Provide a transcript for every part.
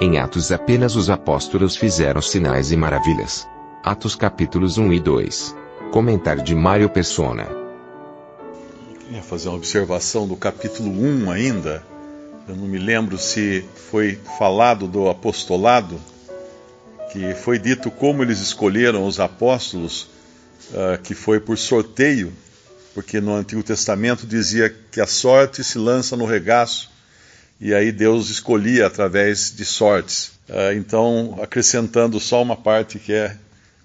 Em Atos apenas os apóstolos fizeram sinais e maravilhas. Atos capítulos 1 e 2. Comentário de Mário Persona. queria fazer uma observação do capítulo 1 ainda. Eu não me lembro se foi falado do apostolado, que foi dito como eles escolheram os apóstolos, uh, que foi por sorteio, porque no Antigo Testamento dizia que a sorte se lança no regaço, e aí Deus escolhia através de sortes. Uh, então, acrescentando só uma parte que é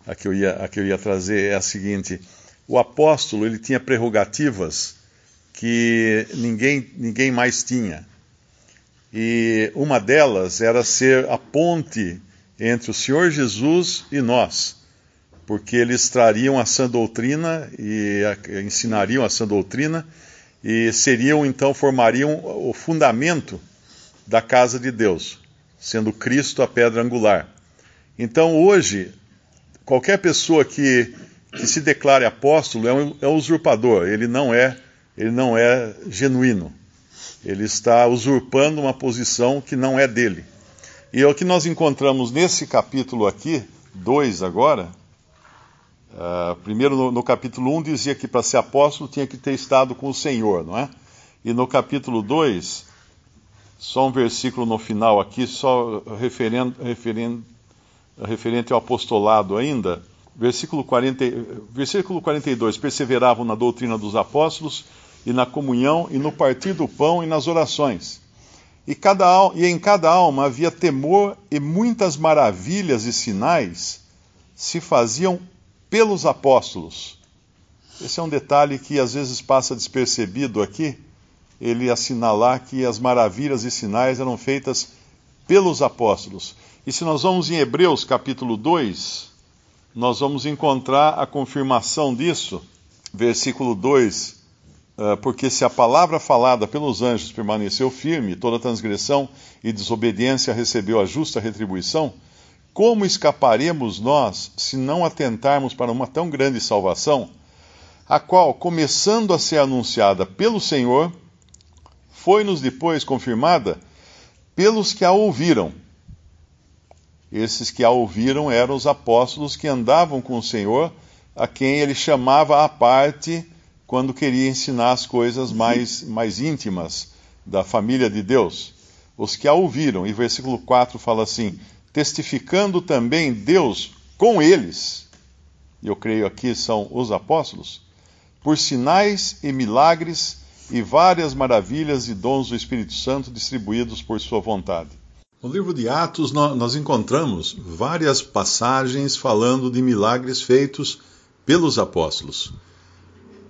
a que eu ia, a que eu ia trazer, é a seguinte: o apóstolo ele tinha prerrogativas que ninguém, ninguém mais tinha. E uma delas era ser a ponte entre o Senhor Jesus e nós, porque eles trariam a sã doutrina e ensinariam a sã doutrina e seriam então formariam o fundamento da casa de Deus, sendo Cristo a pedra angular. Então hoje qualquer pessoa que, que se declare apóstolo é um, é um usurpador, ele não é ele não é genuíno. Ele está usurpando uma posição que não é dele. E é o que nós encontramos nesse capítulo aqui, 2 agora. Uh, primeiro, no, no, capítulo 1, um, dizia que para ser apóstolo tinha que ter estado com o Senhor, não é? E no capítulo 2, só um versículo no final aqui, só referendo, referendo, referente ao apostolado ainda. Versículo, 40, versículo 42: Perseveravam na doutrina dos apóstolos e na comunhão, e no partir do pão e nas orações. E, cada, e em cada alma havia temor, e muitas maravilhas e sinais se faziam pelos apóstolos. Esse é um detalhe que às vezes passa despercebido aqui, ele assinalar que as maravilhas e sinais eram feitas pelos apóstolos. E se nós vamos em Hebreus capítulo 2, nós vamos encontrar a confirmação disso, versículo 2 ah, porque se a palavra falada pelos anjos permaneceu firme, toda transgressão e desobediência recebeu a justa retribuição, como escaparemos nós se não atentarmos para uma tão grande salvação, a qual, começando a ser anunciada pelo Senhor, foi-nos depois confirmada pelos que a ouviram? Esses que a ouviram eram os apóstolos que andavam com o Senhor, a quem ele chamava à parte quando queria ensinar as coisas mais, mais íntimas da família de Deus. Os que a ouviram, e versículo 4 fala assim: testificando também Deus com eles, eu creio aqui são os apóstolos, por sinais e milagres e várias maravilhas e dons do Espírito Santo distribuídos por sua vontade. No livro de Atos, nós encontramos várias passagens falando de milagres feitos pelos apóstolos.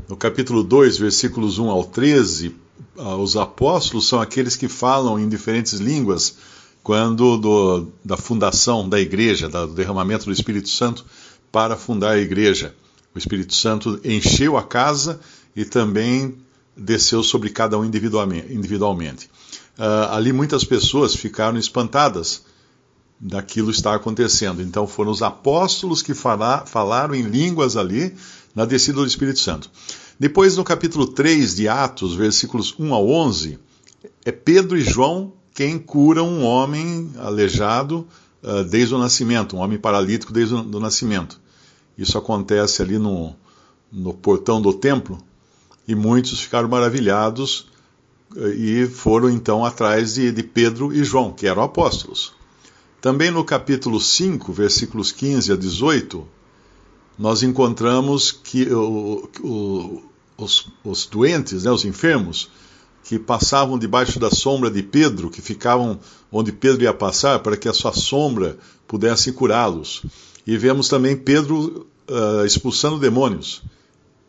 No capítulo 2, versículos 1 ao 13, ah, os apóstolos são aqueles que falam em diferentes línguas quando do, da fundação da igreja, do derramamento do Espírito Santo para fundar a igreja. O Espírito Santo encheu a casa e também desceu sobre cada um individualmente. Uh, ali muitas pessoas ficaram espantadas daquilo estar acontecendo. Então foram os apóstolos que fala, falaram em línguas ali na descida do Espírito Santo. Depois, no capítulo 3 de Atos, versículos 1 a 11, é Pedro e João quem curam um homem aleijado uh, desde o nascimento, um homem paralítico desde o nascimento. Isso acontece ali no, no portão do templo e muitos ficaram maravilhados uh, e foram então atrás de, de Pedro e João, que eram apóstolos. Também no capítulo 5, versículos 15 a 18, nós encontramos que o, o, os, os, doentes, né, os enfermos, que passavam debaixo da sombra de Pedro, que ficavam onde Pedro ia passar, para que a sua sombra pudesse curá-los. E vemos também Pedro uh, expulsando demônios,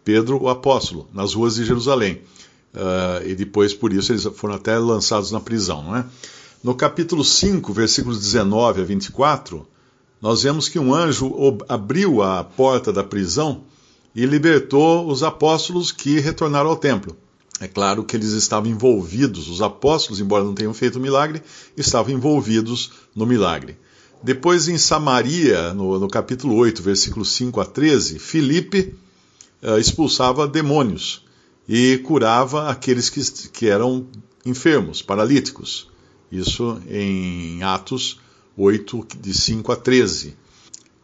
Pedro o apóstolo, nas ruas de Jerusalém. uh, e depois por isso eles foram até lançados na prisão. Não é? No capítulo 5, versículos 19 a 24, nós vemos que um anjo abriu a porta da prisão e libertou os apóstolos que retornaram ao templo. É claro que eles estavam envolvidos, os apóstolos, embora não tenham feito o milagre, estavam envolvidos no milagre. Depois, em Samaria, no, no capítulo 8, versículos 5 a 13, Filipe uh, expulsava demônios e curava aqueles que, que eram enfermos, paralíticos. Isso em Atos 8, de 5 a 13.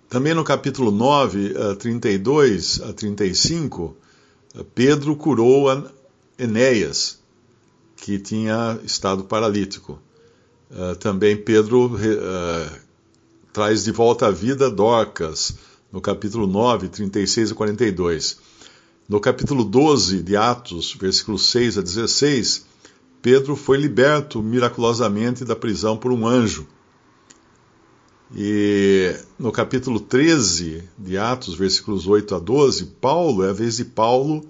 Também no capítulo 9, 32 a 35, Pedro curou Enéas, que tinha estado paralítico. Uh, também Pedro uh, traz de volta à vida Dorcas, no capítulo 9, 36 a 42. No capítulo 12 de Atos, versículos 6 a 16, Pedro foi liberto miraculosamente da prisão por um anjo. E no capítulo 13 de Atos, versículos 8 a 12, Paulo, é a vez de Paulo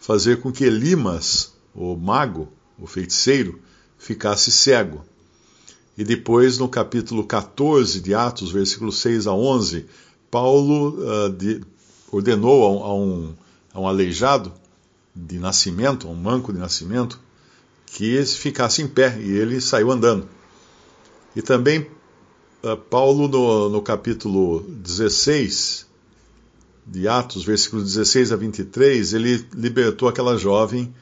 fazer com que Elimas, o mago, o feiticeiro, ficasse cego. E depois, no capítulo 14 de Atos, versículos 6 a 11, Paulo uh, de, ordenou a um, a, um, aleijado de nascimento, a um manco de nascimento, que ficasse em pé, e ele saiu andando. E também uh, Paulo, no, no capítulo 16, de Atos, versículos 16 a 23, ele libertou aquela jovem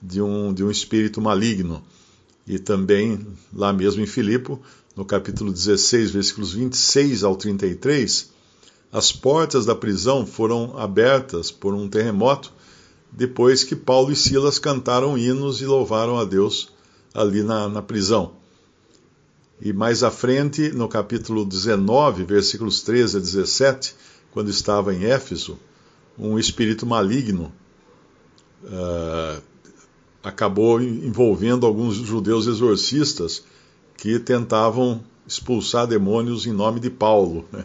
de um, de um espírito maligno. E também, lá mesmo em Filipo, no capítulo 16, versículos 26 ao 33, as portas da prisão foram abertas por um terremoto, depois que Paulo e Silas cantaram hinos e louvaram a Deus ali na, na prisão. E mais à frente, no capítulo 19, versículos 13 a 17, quando estava em Éfeso, um espírito maligno uh, acabou envolvendo alguns judeus exorcistas que tentavam expulsar demônios em nome de Paulo, né?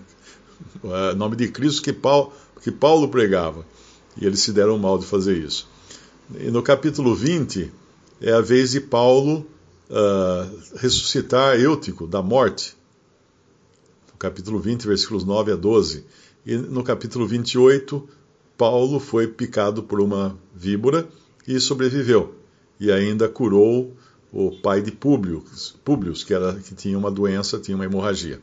uh, nome de Cristo que Paulo, que Paulo pregava. E eles se deram mal de fazer isso. E no capítulo 20, é a vez de Paulo uh, ressuscitar Eutico da morte. No capítulo 20, versículos 9 a 12. E no capítulo 28, Paulo foi picado por uma víbora e sobreviveu. E ainda curou o pai de Públio, que, que tinha uma doença, tinha uma hemorragia.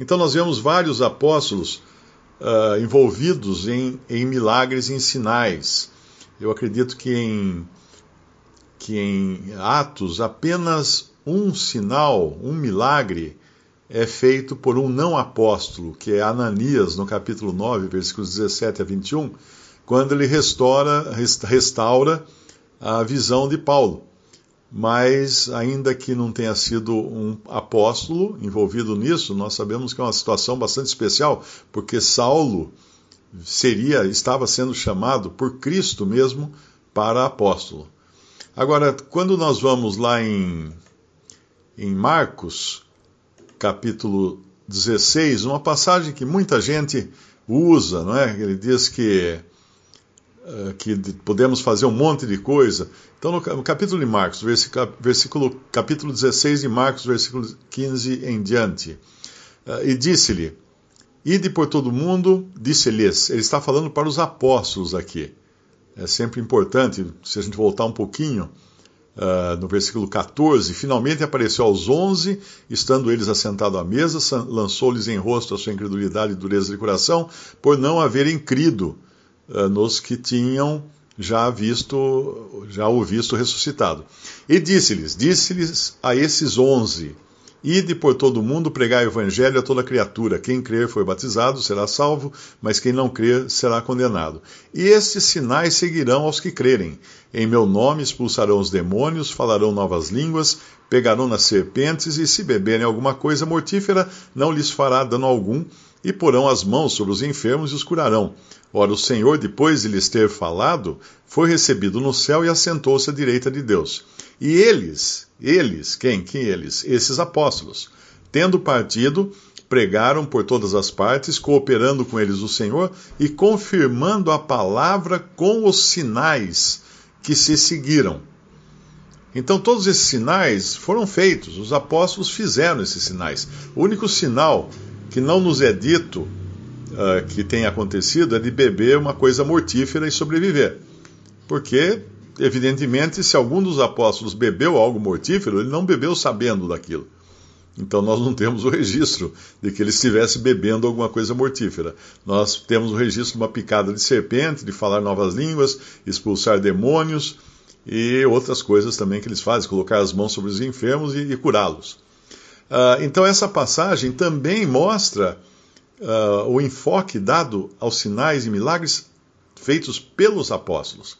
Então nós vemos vários apóstolos uh, envolvidos em, em milagres e em sinais. Eu acredito que em, que em Atos apenas um sinal, um milagre, é feito por um não apóstolo, que é Ananias, no capítulo 9, versículos 17 a 21, quando ele restaura, restaura a visão de Paulo. Mas, ainda que não tenha sido um apóstolo envolvido nisso, nós sabemos que é uma situação bastante especial, porque Saulo seria, estava sendo chamado por Cristo mesmo para apóstolo. Agora, quando nós vamos lá em, em Marcos, capítulo 16, uma passagem que muita gente usa, não é? Ele diz que, uh, que podemos fazer um monte de coisa. Então, no, capítulo de Marcos, versículo, capítulo 16 de Marcos, versículo 15 em diante, uh, e disse-lhe: Ide por todo mundo, disse-lhes. Ele está falando para os apóstolos aqui. É sempre importante, se a gente voltar um pouquinho, uh, no versículo 14, finalmente apareceu aos onze, estando eles assentados à mesa, lançou-lhes em rosto a sua incredulidade e dureza de coração, por não haverem crido uh, nos que tinham já visto, já o visto ressuscitado. E disse-lhes, disse-lhes a esses onze, Ide por todo o mundo pregar o evangelho a toda criatura. Quem crer foi batizado será salvo, mas quem não crer será condenado. E estes sinais seguirão aos que crerem. Em meu nome expulsarão os demônios, falarão novas línguas, pegarão nas serpentes, e se beberem alguma coisa mortífera, não lhes fará dano algum, e porão as mãos sobre os enfermos e os curarão. Ora, o Senhor, depois de lhes ter falado, foi recebido no céu e assentou-se à direita de Deus. E eles, eles, quem? Quem eles? Esses apóstolos, tendo partido, pregaram por todas as partes, cooperando com eles o Senhor e confirmando a palavra com os sinais que se seguiram. Então, todos esses sinais foram feitos, os apóstolos fizeram esses sinais. O único sinal que não nos é dito uh, que tem acontecido é de beber uma coisa mortífera e sobreviver. Porque, evidentemente, se algum dos apóstolos bebeu algo mortífero, ele não bebeu sabendo daquilo. Então nós não temos o registro de que ele estivesse bebendo alguma coisa mortífera. Nós temos o registro de uma picada de serpente, de falar novas línguas, expulsar demônios e outras coisas também que eles fazem, colocar as mãos sobre os enfermos e, e curá-los. Uh, então essa passagem também mostra uh, o enfoque dado aos sinais e milagres feitos pelos apóstolos.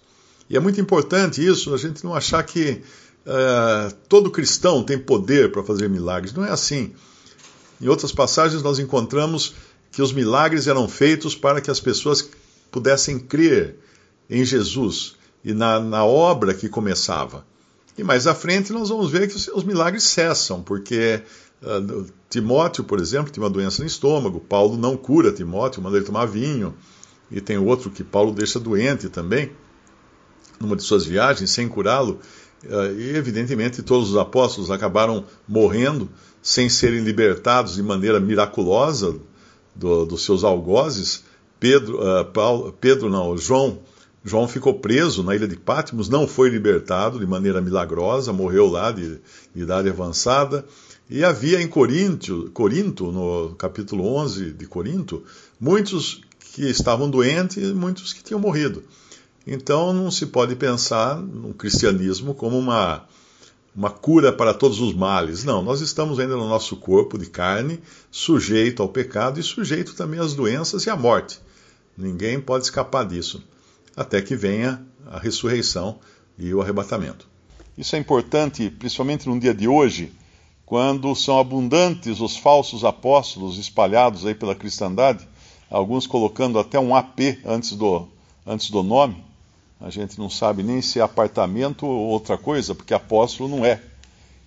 E é muito importante isso, a gente não achar que uh, todo cristão tem poder para fazer milagres. Não é assim. Em outras passagens, nós encontramos que os milagres eram feitos para que as pessoas pudessem crer em Jesus e na, na obra que começava. E mais à frente nós vamos ver que os, milagres cessam, porque uh, Timóteo, por exemplo, tinha uma doença no estômago, Paulo não cura Timóteo, manda ele tomar vinho, e tem outro que Paulo deixa doente também, numa de suas viagens, sem curá-lo. Eh, e, evidentemente, todos os apóstolos acabaram morrendo sem serem libertados de maneira miraculosa do, dos seus algozes. Pedro, uh, Paulo, Pedro não, João, João ficou preso na ilha de Patmos, não foi libertado de maneira milagrosa, morreu lá de, de idade avançada. E havia em Corinto, Corinto, no capítulo 11 de Corinto, muitos que estavam doentes e muitos que tinham morrido. Então não se pode pensar no cristianismo como uma, uma cura para todos os males. Não, nós estamos ainda no nosso corpo de carne, sujeito ao pecado e sujeito também às doenças e à morte. Ninguém pode escapar disso, até que venha a ressurreição e o arrebatamento. Isso é importante, principalmente no dia de hoje, quando são abundantes os falsos apóstolos espalhados aí pela cristandade, alguns colocando até um AP antes do, antes do nome, a gente não sabe nem se é apartamento ou outra coisa, porque apóstolo não é.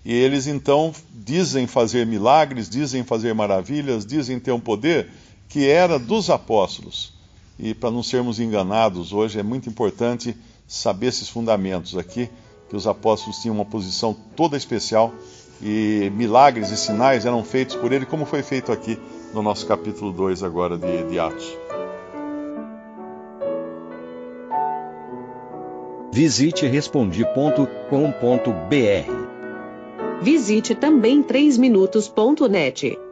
E eles então dizem fazer milagres, dizem fazer maravilhas, dizem ter um poder que era dos apóstolos. E para não sermos enganados hoje é muito importante saber esses fundamentos aqui, que os apóstolos tinham uma posição toda especial e milagres e sinais eram feitos por ele, como foi feito aqui no nosso capítulo 2 agora de, de Atos. Visite respondi.com.br. Visite também 3minutos.net.